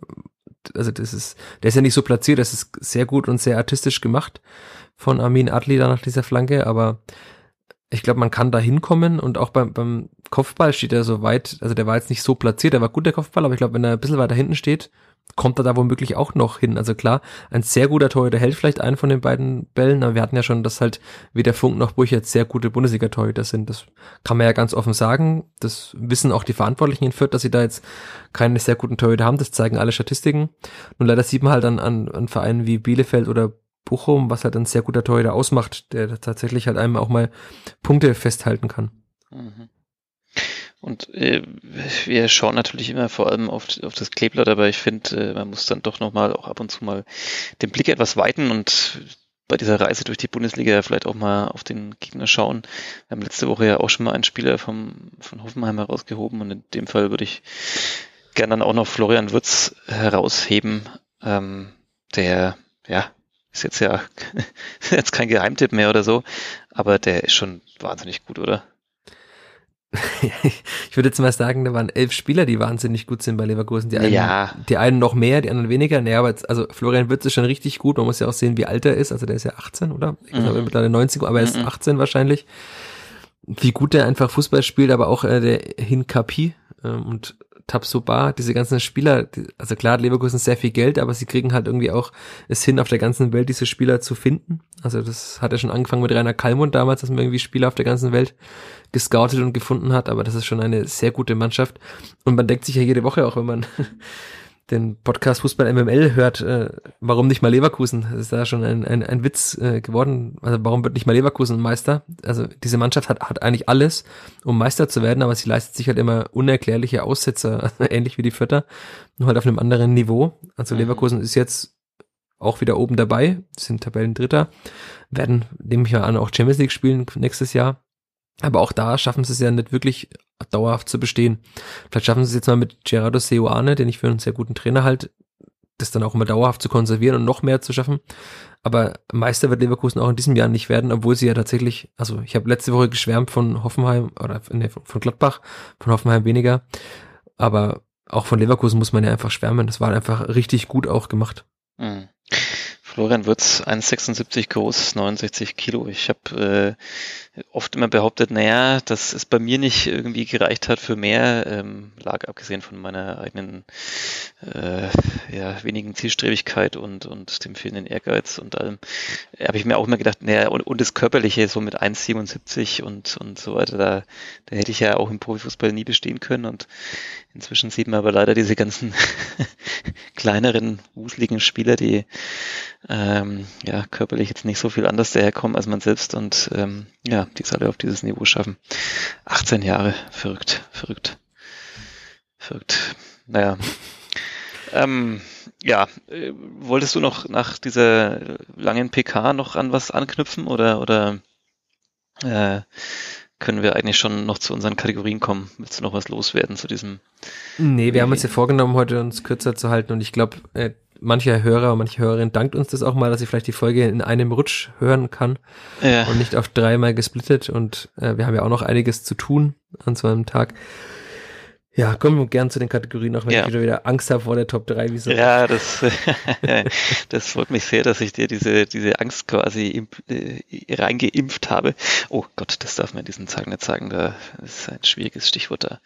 also das ist, der ist ja nicht so platziert, das ist sehr gut und sehr artistisch gemacht von Armin Adli da nach dieser Flanke, aber ich glaube, man kann da hinkommen und auch beim, beim Kopfball steht er so weit, also der war jetzt nicht so platziert, der war gut der Kopfball, aber ich glaube, wenn er ein bisschen weiter hinten steht, kommt er da womöglich auch noch hin. Also klar, ein sehr guter Torhüter hält vielleicht einen von den beiden Bällen, aber wir hatten ja schon, dass halt weder Funk noch Burch jetzt sehr gute Bundesliga-Torhüter sind. Das kann man ja ganz offen sagen. Das wissen auch die Verantwortlichen in Fürth, dass sie da jetzt keine sehr guten Torhüter haben. Das zeigen alle Statistiken. Und leider sieht man halt an, an, an Vereinen wie Bielefeld oder Bochum, was halt ein sehr guter Torhüter ausmacht, der tatsächlich halt einem auch mal Punkte festhalten kann. Mhm. Und äh, wir schauen natürlich immer vor allem auf, auf das Kleeblatt, aber ich finde, äh, man muss dann doch nochmal auch ab und zu mal den Blick etwas weiten und bei dieser Reise durch die Bundesliga vielleicht auch mal auf den Gegner schauen. Wir haben letzte Woche ja auch schon mal einen Spieler vom, von Hoffenheim herausgehoben und in dem Fall würde ich gerne dann auch noch Florian Würz herausheben, ähm, der, ja, ist jetzt ja [laughs] jetzt kein Geheimtipp mehr oder so, aber der ist schon wahnsinnig gut, oder? [laughs] ich würde jetzt mal sagen, da waren elf Spieler, die wahnsinnig gut sind bei Leverkusen. Die einen, ja. die einen noch mehr, die anderen weniger. Naja, aber jetzt, also Florian Wirtz ist schon richtig gut. Man muss ja auch sehen, wie alt er ist. Also der ist ja 18, oder? Ich glaube, mhm. mittlerweile 90, aber er ist mhm. 18 wahrscheinlich. Wie gut der einfach Fußball spielt, aber auch äh, der Hinkapi. Ähm, und Tabsoba, diese ganzen Spieler, also klar hat Leverkusen sehr viel Geld, aber sie kriegen halt irgendwie auch es hin, auf der ganzen Welt diese Spieler zu finden. Also das hat ja schon angefangen mit Rainer Kallmund damals, dass man irgendwie Spieler auf der ganzen Welt gescoutet und gefunden hat, aber das ist schon eine sehr gute Mannschaft. Und man denkt sich ja jede Woche auch, wenn man [laughs] den Podcast Fußball MML hört, äh, warum nicht mal Leverkusen? Das ist da schon ein, ein, ein Witz äh, geworden. Also warum wird nicht mal Leverkusen Meister? Also diese Mannschaft hat, hat eigentlich alles, um Meister zu werden, aber sie leistet sich halt immer unerklärliche Aussetzer, [laughs] ähnlich wie die Vierter, nur halt auf einem anderen Niveau. Also mhm. Leverkusen ist jetzt auch wieder oben dabei, sind Tabellendritter, werden, nehme ich mal an, auch Champions League spielen nächstes Jahr. Aber auch da schaffen sie es ja nicht wirklich dauerhaft zu bestehen. Vielleicht schaffen sie es jetzt mal mit Gerardo Seoane, den ich für einen sehr guten Trainer halt, das dann auch immer dauerhaft zu konservieren und noch mehr zu schaffen. Aber Meister wird Leverkusen auch in diesem Jahr nicht werden, obwohl sie ja tatsächlich, also ich habe letzte Woche geschwärmt von Hoffenheim oder nee, von Gladbach, von Hoffenheim weniger. Aber auch von Leverkusen muss man ja einfach schwärmen. Das war einfach richtig gut auch gemacht. Mhm. Florian Würz, 1,76 groß, 69 Kilo. Ich habe äh, oft immer behauptet, naja, dass es bei mir nicht irgendwie gereicht hat für mehr, ähm, lag abgesehen von meiner eigenen äh, ja, wenigen Zielstrebigkeit und, und dem fehlenden Ehrgeiz und allem, habe ich mir auch immer gedacht, naja, und, und das Körperliche so mit 1,77 und, und so weiter, da, da hätte ich ja auch im Profifußball nie bestehen können und inzwischen sieht man aber leider diese ganzen [laughs] kleineren, wuseligen Spieler, die ähm, ja körperlich jetzt nicht so viel anders daherkommen als man selbst und ähm, ja, die es alle auf dieses Niveau schaffen. 18 Jahre, verrückt, verrückt, verrückt. Naja. [laughs] Ähm, ja, äh, wolltest du noch nach dieser langen PK noch an was anknüpfen oder oder äh, können wir eigentlich schon noch zu unseren Kategorien kommen? Willst du noch was loswerden zu diesem? Nee, wir haben uns ja vorgenommen, heute uns kürzer zu halten und ich glaube, äh, mancher Hörer, manche Hörerin dankt uns das auch mal, dass sie vielleicht die Folge in einem Rutsch hören kann ja. und nicht auf dreimal gesplittet und äh, wir haben ja auch noch einiges zu tun an so einem Tag. Ja, kommen wir gern zu den Kategorien, auch wenn ja. ich wieder, wieder Angst habe vor der Top 3. Wieso? Ja, das, [laughs] das freut mich sehr, dass ich dir diese, diese Angst quasi imp, äh, reingeimpft habe. Oh Gott, das darf man in diesen Tagen nicht sagen, da ist ein schwieriges Stichwort, da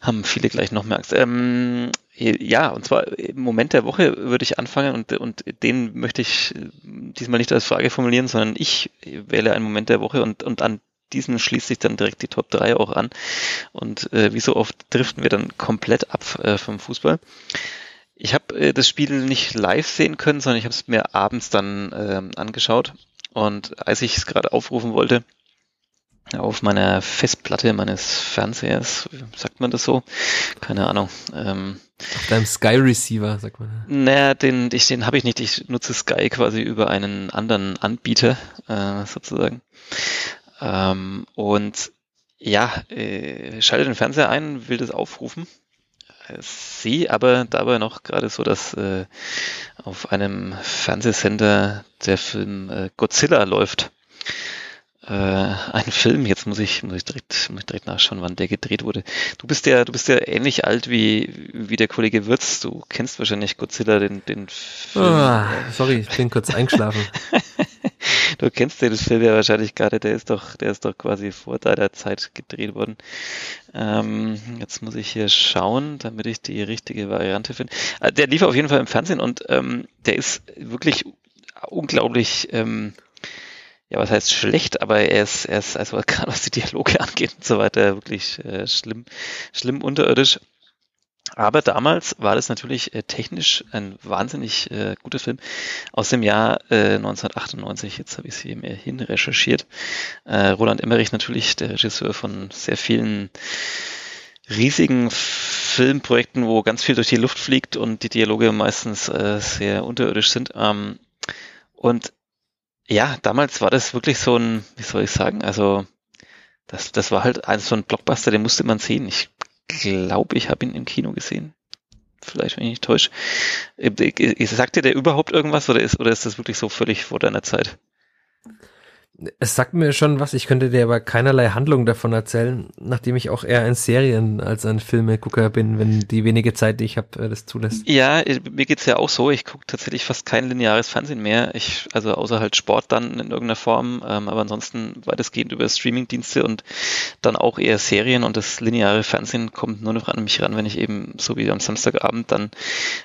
haben viele gleich noch mehr Angst. Ähm, ja, und zwar im Moment der Woche würde ich anfangen und, und den möchte ich diesmal nicht als Frage formulieren, sondern ich wähle einen Moment der Woche und, und an diesen schließt sich dann direkt die Top 3 auch an. Und äh, wie so oft driften wir dann komplett ab äh, vom Fußball. Ich habe äh, das Spiel nicht live sehen können, sondern ich habe es mir abends dann äh, angeschaut. Und als ich es gerade aufrufen wollte, auf meiner Festplatte meines Fernsehers, sagt man das so? Keine Ahnung. Ähm, auf deinem Sky Receiver, sagt man. Naja, den, ich, den habe ich nicht. Ich nutze Sky quasi über einen anderen Anbieter, äh, sozusagen. Ähm, und ja, äh, schalte den Fernseher ein, will das aufrufen. Äh, sehe aber dabei noch gerade so, dass äh, auf einem Fernsehsender der Film äh, Godzilla läuft äh, ein Film. Jetzt muss ich, muss ich direkt, muss ich direkt nachschauen, wann der gedreht wurde. Du bist ja, du bist ja ähnlich alt wie, wie der Kollege Würz. Du kennst wahrscheinlich Godzilla, den, den Film. Oh, sorry, ich bin kurz eingeschlafen. [laughs] [laughs] du kennst den Film ja wahrscheinlich gerade. Der ist doch, der ist doch quasi vor deiner Zeit gedreht worden. Ähm, jetzt muss ich hier schauen, damit ich die richtige Variante finde. Äh, der lief auf jeden Fall im Fernsehen und ähm, der ist wirklich unglaublich ähm, ja, was heißt schlecht, aber er ist, er ist, also [laughs] gerade was die Dialoge angeht und so weiter, wirklich äh, schlimm, schlimm unterirdisch. Aber damals war das natürlich äh, technisch ein wahnsinnig äh, guter Film aus dem Jahr äh, 1998. Jetzt habe ich es hier hin recherchiert. Äh, Roland Emmerich natürlich, der Regisseur von sehr vielen riesigen Filmprojekten, wo ganz viel durch die Luft fliegt und die Dialoge meistens äh, sehr unterirdisch sind. Ähm, und ja, damals war das wirklich so ein, wie soll ich sagen, also das, das war halt ein, so ein Blockbuster, den musste man sehen. Ich glaube, ich habe ihn im Kino gesehen. Vielleicht, wenn ich nicht täusche. Sagt dir der überhaupt irgendwas oder ist, oder ist das wirklich so völlig vor deiner Zeit? Es sagt mir schon was, ich könnte dir aber keinerlei Handlung davon erzählen, nachdem ich auch eher ein Serien- als ein Filmegucker bin, wenn die wenige Zeit, die ich habe, äh, das zulässt. Ja, mir geht's ja auch so. Ich gucke tatsächlich fast kein lineares Fernsehen mehr. Ich, also außer halt Sport dann in irgendeiner Form, ähm, aber ansonsten weitestgehend über Streamingdienste und dann auch eher Serien und das lineare Fernsehen kommt nur noch an mich ran, wenn ich eben so wie am Samstagabend dann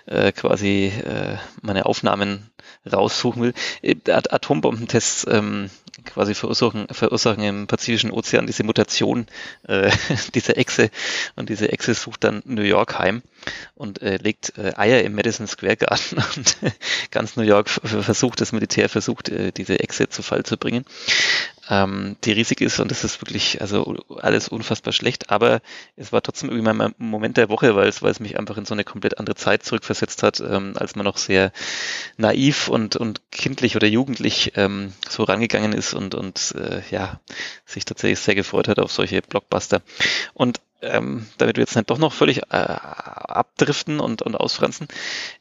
äh, quasi äh, meine Aufnahmen raussuchen will. Äh, Atombombentests ähm, quasi verursachen, verursachen im Pazifischen Ozean diese Mutation äh, [laughs] dieser Echse. Und diese Echse sucht dann New York heim und äh, legt äh, Eier im Madison Square Garden. [laughs] Und ganz New York versucht, das Militär versucht, äh, diese Echse zu Fall zu bringen ähm, die riesig ist und es ist wirklich also alles unfassbar schlecht, aber es war trotzdem irgendwie mein Moment der Woche, weil es, weil es mich einfach in so eine komplett andere Zeit zurückversetzt hat, ähm, als man noch sehr naiv und, und kindlich oder jugendlich ähm, so rangegangen ist und, und äh, ja, sich tatsächlich sehr gefreut hat auf solche Blockbuster. Und ähm, damit wir jetzt nicht doch noch völlig äh, abdriften und, und ausfranzen,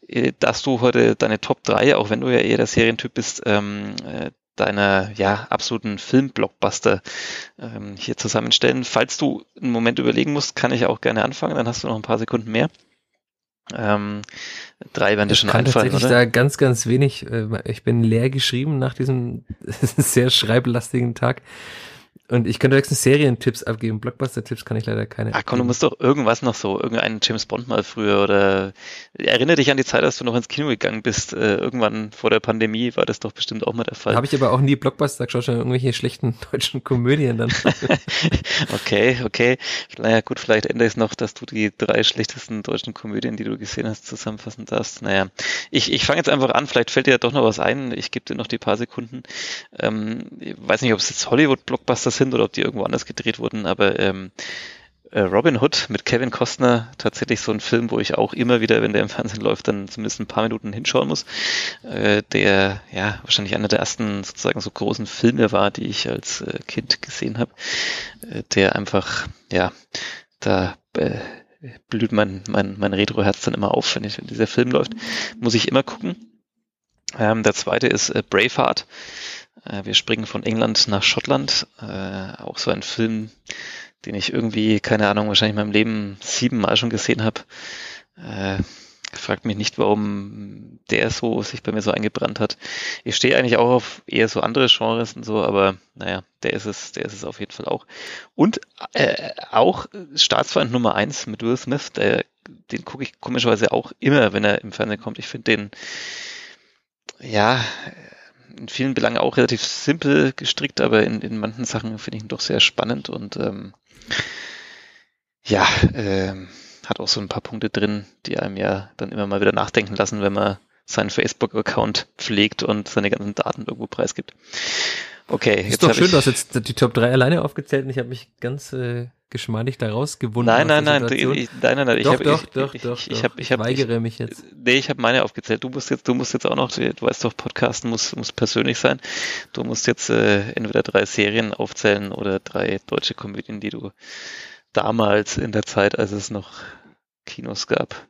äh, dass du heute deine Top 3, auch wenn du ja eher der Serientyp bist, ähm, äh, deiner ja, absoluten Film-Blockbuster ähm, hier zusammenstellen. Falls du einen Moment überlegen musst, kann ich auch gerne anfangen, dann hast du noch ein paar Sekunden mehr. Ähm, drei werden dir schon kann einfallen, tatsächlich oder? da ganz, ganz wenig. Äh, Ich bin leer geschrieben nach diesem [laughs] sehr schreiblastigen Tag. Und ich könnte höchstens Serientipps abgeben. Blockbuster-Tipps kann ich leider keine. Ah, komm, du musst doch irgendwas noch so, irgendeinen James Bond mal früher oder erinnere dich an die Zeit, als du noch ins Kino gegangen bist. Äh, irgendwann vor der Pandemie war das doch bestimmt auch mal der Fall. Habe ich aber auch nie Blockbuster geschaut, schon irgendwelche schlechten [laughs] deutschen Komödien dann. [laughs] okay, okay. Naja, gut, vielleicht ändere ich es noch, dass du die drei schlechtesten deutschen Komödien, die du gesehen hast, zusammenfassen darfst. Naja, ich, ich fange jetzt einfach an. Vielleicht fällt dir ja doch noch was ein. Ich gebe dir noch die paar Sekunden. Ähm, ich weiß nicht, ob es jetzt Hollywood-Blockbuster sind oder ob die irgendwo anders gedreht wurden, aber ähm, äh, Robin Hood mit Kevin Costner, tatsächlich so ein Film, wo ich auch immer wieder, wenn der im Fernsehen läuft, dann zumindest ein paar Minuten hinschauen muss, äh, der ja wahrscheinlich einer der ersten sozusagen so großen Filme war, die ich als äh, Kind gesehen habe, der einfach, ja, da äh, blüht mein, mein, mein Retro-Herz dann immer auf, wenn, ich, wenn dieser Film läuft. Muss ich immer gucken. Ähm, der zweite ist äh, Braveheart. Äh, wir springen von England nach Schottland. Äh, auch so ein Film, den ich irgendwie, keine Ahnung, wahrscheinlich in meinem Leben siebenmal schon gesehen habe. Äh, fragt mich nicht, warum der so sich bei mir so eingebrannt hat. Ich stehe eigentlich auch auf eher so andere Genres und so, aber naja, der ist es, der ist es auf jeden Fall auch. Und äh, auch Staatsfeind Nummer eins mit Will Smith, der, den gucke ich komischerweise auch immer, wenn er im Fernsehen kommt. Ich finde den, ja, in vielen Belangen auch relativ simpel gestrickt, aber in, in manchen Sachen finde ich ihn doch sehr spannend und ähm, ja, ähm, hat auch so ein paar Punkte drin, die einem ja dann immer mal wieder nachdenken lassen, wenn man seinen Facebook-Account pflegt und seine ganzen Daten irgendwo preisgibt. Okay, Ist jetzt doch schön, hast jetzt die Top 3 alleine aufgezählt und ich habe mich ganz äh, geschmeidig da rausgewunden. Nein, nein, nein, du- ich, nein, nein, nein, ich habe doch, ich, doch, ich, doch, ich, doch. ich, hab, ich, hab, ich, weigere mich jetzt. Nee, ich habe meine aufgezählt. Du musst jetzt, du musst jetzt auch noch, du weißt doch, Podcasten muss, muss persönlich sein. Du musst jetzt äh, entweder drei Serien aufzählen oder drei deutsche Komödien, die du damals in der Zeit, als es noch Kinos gab.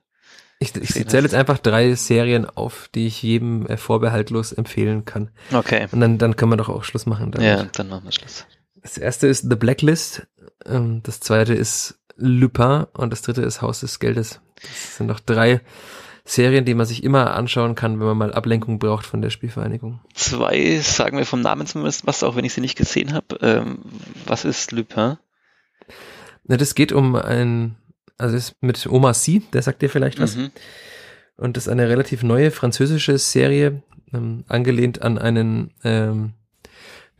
Ich, ich zähle jetzt einfach drei Serien auf, die ich jedem äh, vorbehaltlos empfehlen kann. Okay. Und dann, dann können wir doch auch Schluss machen. Damit. Ja, dann machen wir Schluss. Das erste ist The Blacklist, ähm, das zweite ist Lupin und das dritte ist Haus des Geldes. Das sind noch drei Serien, die man sich immer anschauen kann, wenn man mal Ablenkung braucht von der Spielvereinigung. Zwei sagen wir vom Namen zumindest was, auch wenn ich sie nicht gesehen habe. Ähm, was ist Lupin? Na, das geht um ein, also ist mit Omar Sy, der sagt dir vielleicht was. Mhm. Und das ist eine relativ neue französische Serie, ähm, angelehnt an einen, ähm,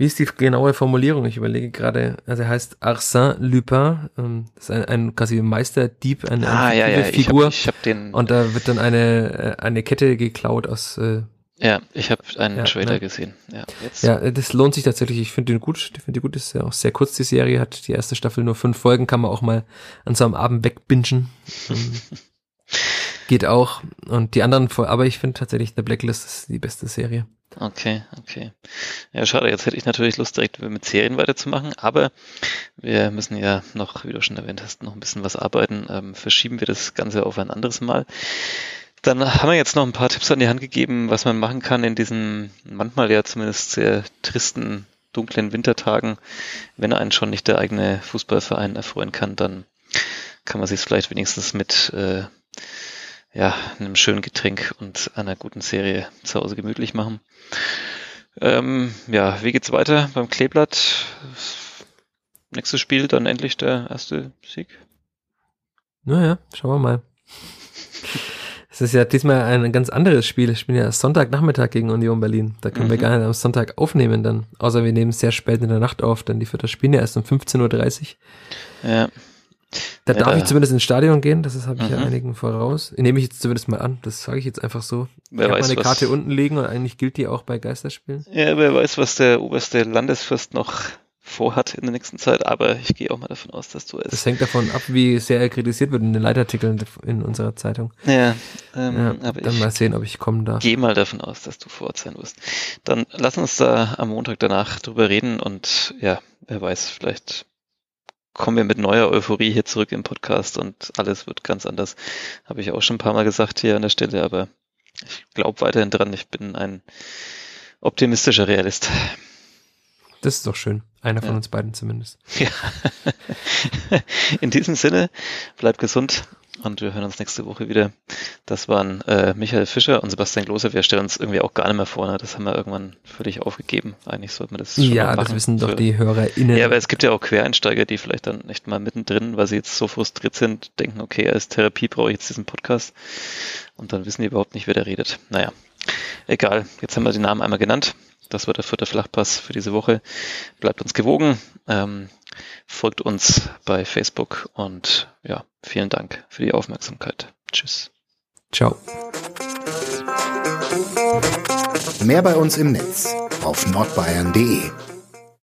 wie ist die genaue Formulierung? Ich überlege gerade, also er heißt Arsène Lupin, ähm, das ist ein, ein quasi Meisterdieb, eine, Ah, eine ja, ja, fiktive ich Figur. habe ich hab den, und da wird dann eine, äh, eine Kette geklaut aus, äh, ja, ich habe einen Ja, Trailer ne? gesehen. Ja, jetzt. ja, das lohnt sich tatsächlich. Ich finde den gut. Ich finde die gut. Ist ja auch sehr kurz, die Serie. Hat die erste Staffel nur fünf Folgen. Kann man auch mal an so einem Abend wegbingen. Ähm, [laughs] Geht auch. Und die anderen, aber ich finde tatsächlich The Blacklist ist die beste Serie. Okay, okay. Ja, schade, jetzt hätte ich natürlich Lust, direkt mit Serien weiterzumachen, aber wir müssen ja noch, wie du schon erwähnt hast, noch ein bisschen was arbeiten. Ähm, verschieben wir das Ganze auf ein anderes Mal. Dann haben wir jetzt noch ein paar Tipps an die Hand gegeben, was man machen kann in diesem manchmal ja zumindest sehr tristen dunklen Wintertagen, wenn einen schon nicht der eigene Fußballverein erfreuen kann, dann kann man sich vielleicht wenigstens mit äh, ja, einem schönen Getränk und einer guten Serie zu Hause gemütlich machen. Ähm, ja, wie geht's weiter beim Kleeblatt? Nächstes Spiel dann endlich der erste Sieg. Naja, schauen wir mal. [laughs] Es ist ja diesmal ein ganz anderes Spiel. Ich bin ja Sonntagnachmittag gegen Union Berlin. Da können mhm. wir gar nicht am Sonntag aufnehmen dann. Außer wir nehmen sehr spät in der Nacht auf, denn die vierte Spiele erst um 15.30 Uhr. Ja. Da ja, darf da. ich zumindest ins Stadion gehen, das habe ich mhm. ja einigen voraus. Nehme ich jetzt zumindest mal an, das sage ich jetzt einfach so. Wer ich habe meine Karte was... unten liegen und eigentlich gilt die auch bei Geisterspielen. Ja, wer weiß, was der oberste Landesfürst noch vorhat in der nächsten Zeit, aber ich gehe auch mal davon aus, dass du es. Das hängt davon ab, wie sehr er kritisiert wird in den Leitartikeln in unserer Zeitung. Ja, ähm, ja aber dann mal sehen, ob ich kommen darf. Gehe mal davon aus, dass du vor Ort sein wirst. Dann lass uns da am Montag danach drüber reden und ja, wer weiß, vielleicht kommen wir mit neuer Euphorie hier zurück im Podcast und alles wird ganz anders. Habe ich auch schon ein paar Mal gesagt hier an der Stelle, aber ich glaube weiterhin dran. Ich bin ein optimistischer Realist. Das ist doch schön. Einer von ja. uns beiden zumindest. Ja. [laughs] In diesem Sinne, bleibt gesund und wir hören uns nächste Woche wieder. Das waren äh, Michael Fischer und Sebastian Klose. Wir stellen uns irgendwie auch gar nicht mehr vor. Ne? Das haben wir irgendwann völlig aufgegeben. Eigentlich sollten wir das schon Ja, das wissen doch die HörerInnen. Ja, aber es gibt ja auch Quereinsteiger, die vielleicht dann nicht mal mittendrin, weil sie jetzt so frustriert sind, denken, okay, als Therapie brauche ich jetzt diesen Podcast. Und dann wissen die überhaupt nicht, wer da redet. Naja, egal. Jetzt haben wir den Namen einmal genannt. Das war der vierte Flachpass für diese Woche. Bleibt uns gewogen, ähm, folgt uns bei Facebook und ja, vielen Dank für die Aufmerksamkeit. Tschüss. Ciao. Mehr bei uns im Netz auf nordbayern.de